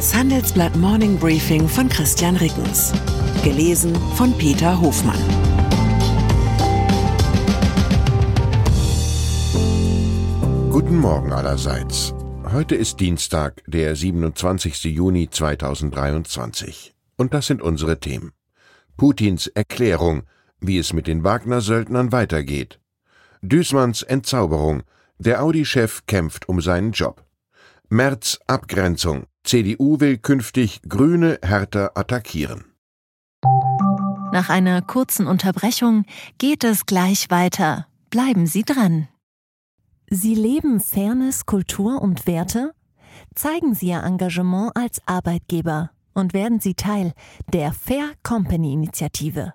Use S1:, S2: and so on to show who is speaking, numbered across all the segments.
S1: Das Handelsblatt Morning Briefing von Christian Rickens. Gelesen von Peter Hofmann.
S2: Guten Morgen allerseits. Heute ist Dienstag, der 27. Juni 2023. Und das sind unsere Themen. Putins Erklärung, wie es mit den Wagner-Söldnern weitergeht. Düßmanns Entzauberung, der Audi-Chef kämpft um seinen Job. Merz Abgrenzung, CDU will künftig Grüne härter attackieren.
S3: Nach einer kurzen Unterbrechung geht es gleich weiter. Bleiben Sie dran. Sie leben Fairness, Kultur und Werte? Zeigen Sie Ihr Engagement als Arbeitgeber und werden Sie Teil der Fair Company Initiative.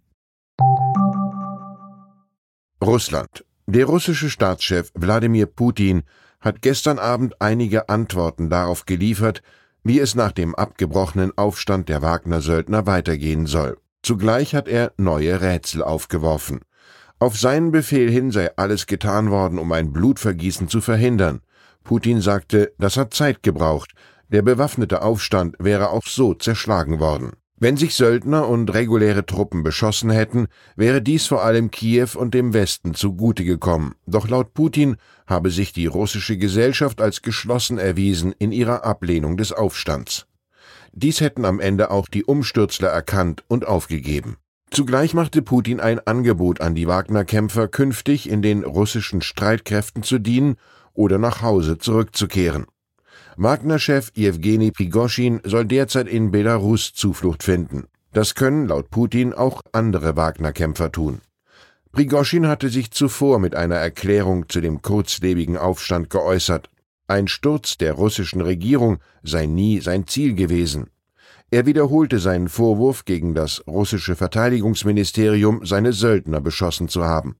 S2: Russland. Der russische Staatschef Wladimir Putin hat gestern Abend einige Antworten darauf geliefert, wie es nach dem abgebrochenen Aufstand der Wagner-Söldner weitergehen soll. Zugleich hat er neue Rätsel aufgeworfen. Auf seinen Befehl hin sei alles getan worden, um ein Blutvergießen zu verhindern. Putin sagte, das hat Zeit gebraucht, der bewaffnete Aufstand wäre auch so zerschlagen worden. Wenn sich Söldner und reguläre Truppen beschossen hätten, wäre dies vor allem Kiew und dem Westen zugute gekommen. Doch laut Putin habe sich die russische Gesellschaft als geschlossen erwiesen in ihrer Ablehnung des Aufstands. Dies hätten am Ende auch die Umstürzler erkannt und aufgegeben. Zugleich machte Putin ein Angebot an die Wagner-Kämpfer, künftig in den russischen Streitkräften zu dienen oder nach Hause zurückzukehren. Wagner-Chef Jewgeni Prigoschin soll derzeit in Belarus Zuflucht finden. Das können laut Putin auch andere Wagner-Kämpfer tun. Prigoschin hatte sich zuvor mit einer Erklärung zu dem kurzlebigen Aufstand geäußert. Ein Sturz der russischen Regierung sei nie sein Ziel gewesen. Er wiederholte seinen Vorwurf gegen das russische Verteidigungsministerium, seine Söldner beschossen zu haben.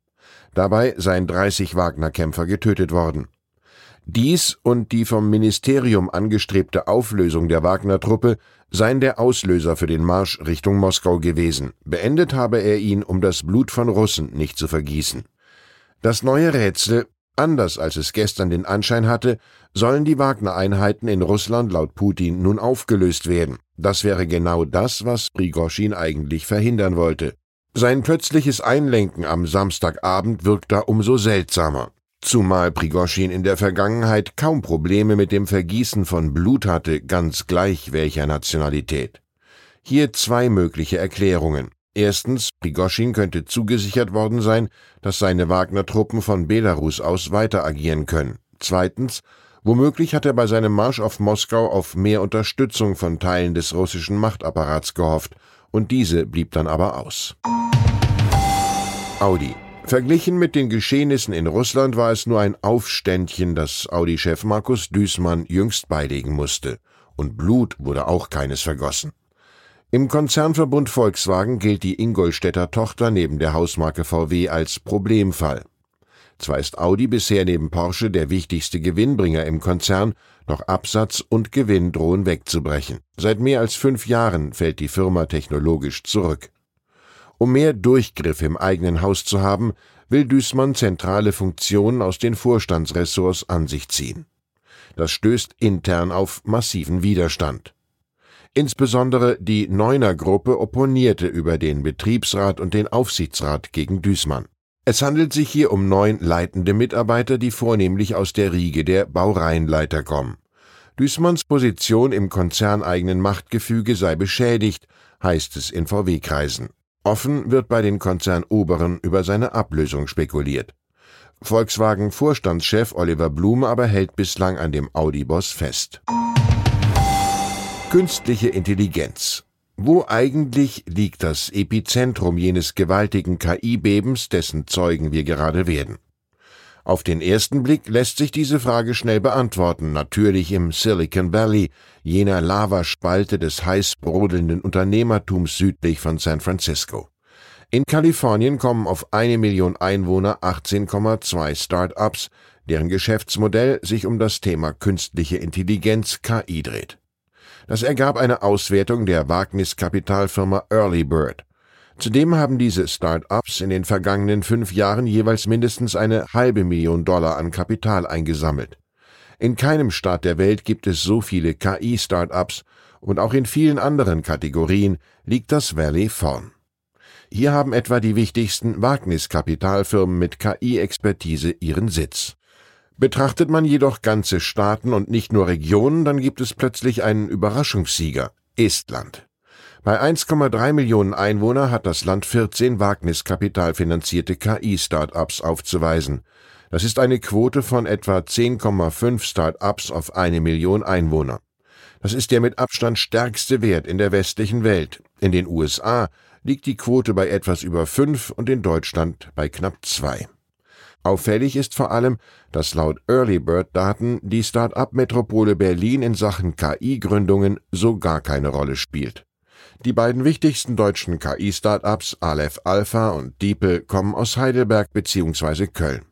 S2: Dabei seien 30 Wagner-Kämpfer getötet worden. Dies und die vom Ministerium angestrebte Auflösung der Wagner-Truppe seien der Auslöser für den Marsch Richtung Moskau gewesen. Beendet habe er ihn, um das Blut von Russen nicht zu vergießen. Das neue Rätsel, anders als es gestern den Anschein hatte, sollen die Wagner-Einheiten in Russland laut Putin nun aufgelöst werden. Das wäre genau das, was Prigoschin eigentlich verhindern wollte. Sein plötzliches Einlenken am Samstagabend wirkt da umso seltsamer. Zumal Prigoschin in der Vergangenheit kaum Probleme mit dem Vergießen von Blut hatte, ganz gleich welcher Nationalität. Hier zwei mögliche Erklärungen. Erstens, Prigoschin könnte zugesichert worden sein, dass seine Wagner-Truppen von Belarus aus weiter agieren können. Zweitens, womöglich hat er bei seinem Marsch auf Moskau auf mehr Unterstützung von Teilen des russischen Machtapparats gehofft, und diese blieb dann aber aus. Audi Verglichen mit den Geschehnissen in Russland war es nur ein Aufständchen, das Audi-Chef Markus Düßmann jüngst beilegen musste. Und Blut wurde auch keines vergossen. Im Konzernverbund Volkswagen gilt die Ingolstädter Tochter neben der Hausmarke VW als Problemfall. Zwar ist Audi bisher neben Porsche der wichtigste Gewinnbringer im Konzern, doch Absatz und Gewinn drohen wegzubrechen. Seit mehr als fünf Jahren fällt die Firma technologisch zurück. Um mehr Durchgriff im eigenen Haus zu haben, will Düßmann zentrale Funktionen aus den Vorstandsressorts an sich ziehen. Das stößt intern auf massiven Widerstand. Insbesondere die Neuner Gruppe opponierte über den Betriebsrat und den Aufsichtsrat gegen Düßmann. Es handelt sich hier um neun leitende Mitarbeiter, die vornehmlich aus der Riege der Baureihenleiter kommen. Düßmanns Position im konzerneigenen Machtgefüge sei beschädigt, heißt es in VW-Kreisen. Offen wird bei den Konzernoberen über seine Ablösung spekuliert. Volkswagen-Vorstandschef Oliver Blume aber hält bislang an dem Audi-Boss fest. Künstliche Intelligenz. Wo eigentlich liegt das Epizentrum jenes gewaltigen KI-Bebens, dessen Zeugen wir gerade werden? Auf den ersten Blick lässt sich diese Frage schnell beantworten, natürlich im Silicon Valley, jener Lavaspalte des heiß brodelnden Unternehmertums südlich von San Francisco. In Kalifornien kommen auf eine Million Einwohner 18,2 Start-ups, deren Geschäftsmodell sich um das Thema künstliche Intelligenz KI dreht. Das ergab eine Auswertung der Wagniskapitalfirma Early Bird. Zudem haben diese Start-ups in den vergangenen fünf Jahren jeweils mindestens eine halbe Million Dollar an Kapital eingesammelt. In keinem Staat der Welt gibt es so viele KI-Start-ups und auch in vielen anderen Kategorien liegt das Valley vorn. Hier haben etwa die wichtigsten Wagniskapitalfirmen mit KI-Expertise ihren Sitz. Betrachtet man jedoch ganze Staaten und nicht nur Regionen, dann gibt es plötzlich einen Überraschungssieger Estland. Bei 1,3 Millionen Einwohner hat das Land 14 Wagniskapitalfinanzierte KI-Start-ups aufzuweisen. Das ist eine Quote von etwa 10,5 Start-ups auf eine Million Einwohner. Das ist der mit Abstand stärkste Wert in der westlichen Welt. In den USA liegt die Quote bei etwas über 5 und in Deutschland bei knapp 2. Auffällig ist vor allem, dass laut Early Bird Daten die Start-up-Metropole Berlin in Sachen KI-Gründungen so gar keine Rolle spielt. Die beiden wichtigsten deutschen KI-Startups Aleph Alpha und DeepL kommen aus Heidelberg bzw. Köln.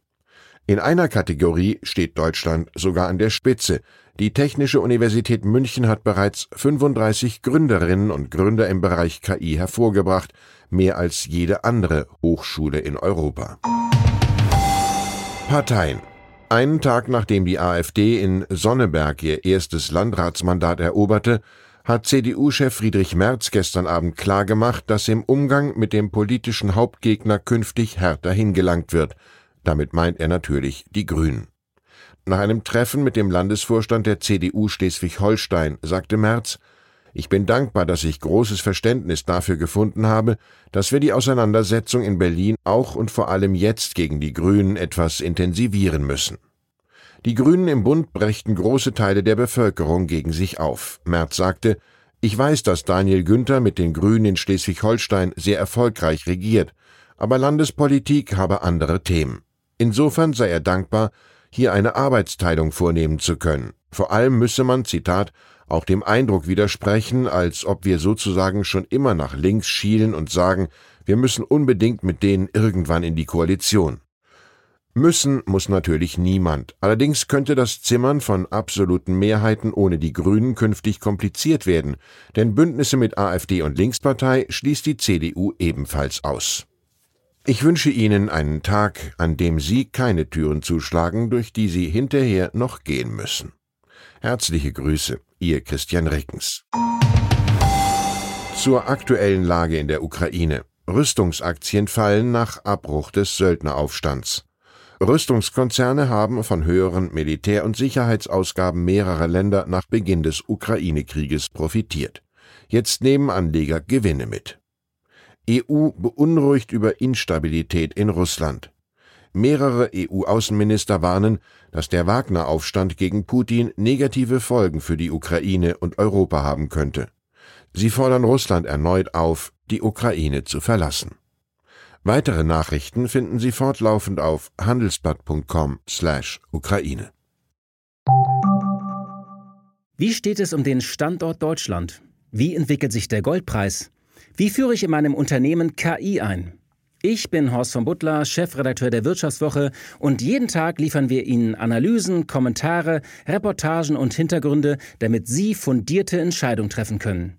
S2: In einer Kategorie steht Deutschland sogar an der Spitze. Die Technische Universität München hat bereits 35 Gründerinnen und Gründer im Bereich KI hervorgebracht, mehr als jede andere Hochschule in Europa. Parteien einen Tag nachdem die AfD in Sonneberg ihr erstes Landratsmandat eroberte, hat CDU-Chef Friedrich Merz gestern Abend klargemacht, dass im Umgang mit dem politischen Hauptgegner künftig härter hingelangt wird. Damit meint er natürlich die Grünen. Nach einem Treffen mit dem Landesvorstand der CDU Schleswig-Holstein sagte Merz, ich bin dankbar, dass ich großes Verständnis dafür gefunden habe, dass wir die Auseinandersetzung in Berlin auch und vor allem jetzt gegen die Grünen etwas intensivieren müssen. Die Grünen im Bund brächten große Teile der Bevölkerung gegen sich auf. Merz sagte, ich weiß, dass Daniel Günther mit den Grünen in Schleswig-Holstein sehr erfolgreich regiert, aber Landespolitik habe andere Themen. Insofern sei er dankbar, hier eine Arbeitsteilung vornehmen zu können. Vor allem müsse man, Zitat, auch dem Eindruck widersprechen, als ob wir sozusagen schon immer nach links schielen und sagen, wir müssen unbedingt mit denen irgendwann in die Koalition. Müssen muss natürlich niemand. Allerdings könnte das Zimmern von absoluten Mehrheiten ohne die Grünen künftig kompliziert werden, denn Bündnisse mit AfD und Linkspartei schließt die CDU ebenfalls aus. Ich wünsche Ihnen einen Tag, an dem Sie keine Türen zuschlagen, durch die Sie hinterher noch gehen müssen. Herzliche Grüße, Ihr Christian Rickens. Zur aktuellen Lage in der Ukraine. Rüstungsaktien fallen nach Abbruch des Söldneraufstands. Rüstungskonzerne haben von höheren Militär- und Sicherheitsausgaben mehrerer Länder nach Beginn des Ukraine-Krieges profitiert. Jetzt nehmen Anleger Gewinne mit. EU beunruhigt über Instabilität in Russland. Mehrere EU-Außenminister warnen, dass der Wagner-Aufstand gegen Putin negative Folgen für die Ukraine und Europa haben könnte. Sie fordern Russland erneut auf, die Ukraine zu verlassen. Weitere Nachrichten finden Sie fortlaufend auf handelsblatt.com/Ukraine.
S4: Wie steht es um den Standort Deutschland? Wie entwickelt sich der Goldpreis? Wie führe ich in meinem Unternehmen KI ein? Ich bin Horst von Butler, Chefredakteur der Wirtschaftswoche und jeden Tag liefern wir Ihnen Analysen, Kommentare, Reportagen und Hintergründe, damit Sie fundierte Entscheidungen treffen können